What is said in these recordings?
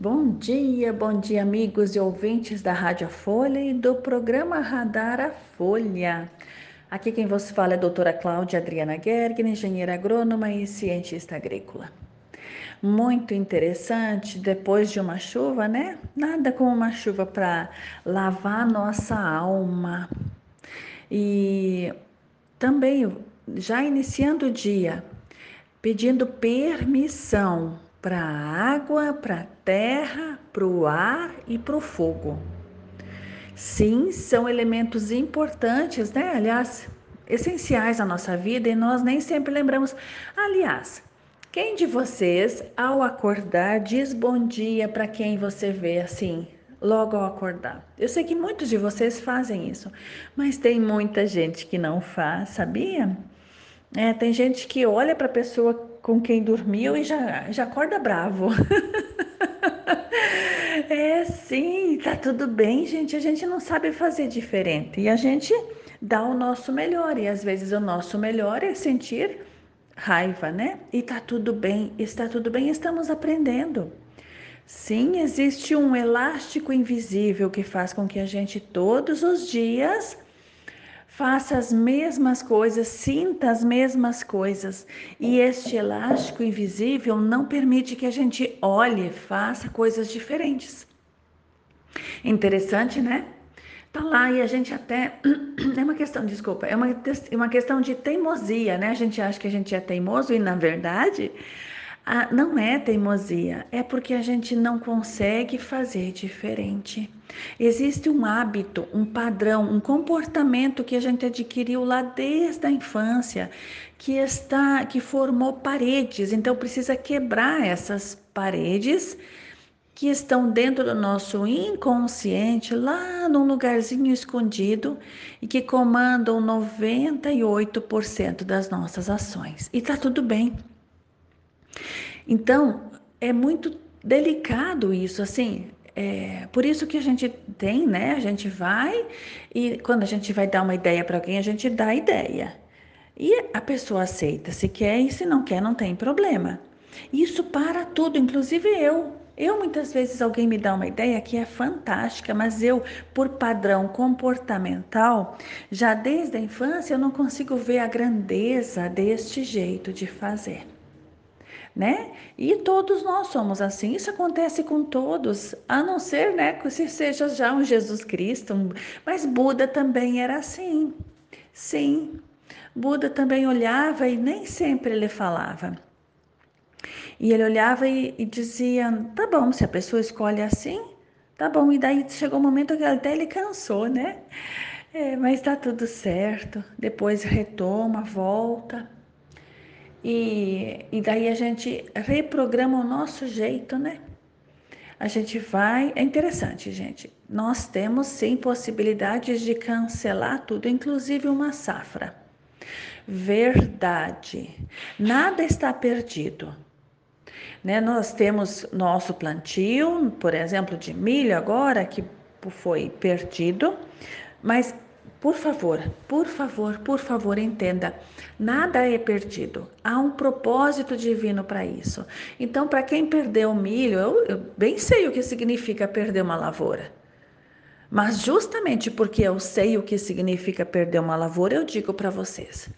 Bom dia, bom dia, amigos e ouvintes da Rádio Folha e do programa Radar a Folha. Aqui quem vos fala é a doutora Cláudia Adriana Gergen, engenheira agrônoma e cientista agrícola. Muito interessante, depois de uma chuva, né? Nada como uma chuva para lavar nossa alma. E também, já iniciando o dia, pedindo permissão para a água, para a terra, para o ar e para o fogo. Sim, são elementos importantes, né? Aliás, essenciais à nossa vida e nós nem sempre lembramos. Aliás, quem de vocês, ao acordar, diz bom dia para quem você vê assim, logo ao acordar? Eu sei que muitos de vocês fazem isso, mas tem muita gente que não faz, sabia? É, tem gente que olha para a pessoa com quem dormiu e já, já acorda bravo. é, sim, tá tudo bem, gente. A gente não sabe fazer diferente e a gente dá o nosso melhor. E às vezes o nosso melhor é sentir raiva, né? E tá tudo bem, está tudo bem, estamos aprendendo. Sim, existe um elástico invisível que faz com que a gente todos os dias faça as mesmas coisas, sinta as mesmas coisas. E este elástico invisível não permite que a gente olhe, faça coisas diferentes. Interessante, né? Tá lá e a gente até. É uma questão, desculpa, é uma, uma questão de teimosia, né? A gente acha que a gente é teimoso e, na verdade, ah, não é teimosia, é porque a gente não consegue fazer diferente. Existe um hábito, um padrão, um comportamento que a gente adquiriu lá desde a infância, que está, que formou paredes. Então precisa quebrar essas paredes que estão dentro do nosso inconsciente, lá num lugarzinho escondido e que comandam 98% das nossas ações. E tá tudo bem. Então, é muito delicado isso, assim. É, por isso que a gente tem, né? A gente vai e quando a gente vai dar uma ideia para alguém, a gente dá a ideia. E a pessoa aceita se quer e se não quer, não tem problema. Isso para tudo, inclusive eu. Eu muitas vezes alguém me dá uma ideia que é fantástica, mas eu, por padrão comportamental, já desde a infância eu não consigo ver a grandeza deste jeito de fazer né? E todos nós somos assim. Isso acontece com todos, a não ser, né, que se seja já um Jesus Cristo. Um... Mas Buda também era assim. Sim. Buda também olhava e nem sempre ele falava. E ele olhava e, e dizia: tá bom, se a pessoa escolhe assim, tá bom. E daí chegou um momento que até ele cansou, né? É, mas tá tudo certo. Depois retoma, volta. E, e daí a gente reprograma o nosso jeito, né? A gente vai. É interessante, gente. Nós temos sim possibilidades de cancelar tudo, inclusive uma safra. Verdade. Nada está perdido. Né? Nós temos nosso plantio, por exemplo, de milho agora, que foi perdido, mas por favor, por favor, por favor, entenda: nada é perdido. Há um propósito divino para isso. Então, para quem perdeu o milho, eu, eu bem sei o que significa perder uma lavoura. Mas justamente porque eu sei o que significa perder uma lavoura, eu digo para vocês.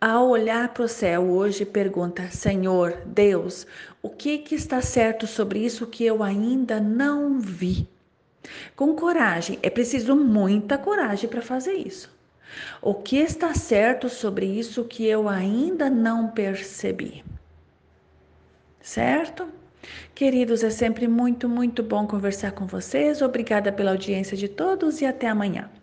Ao olhar para o céu hoje, pergunta: Senhor, Deus, o que, que está certo sobre isso que eu ainda não vi? Com coragem, é preciso muita coragem para fazer isso. O que está certo sobre isso que eu ainda não percebi? Certo? Queridos, é sempre muito, muito bom conversar com vocês. Obrigada pela audiência de todos e até amanhã.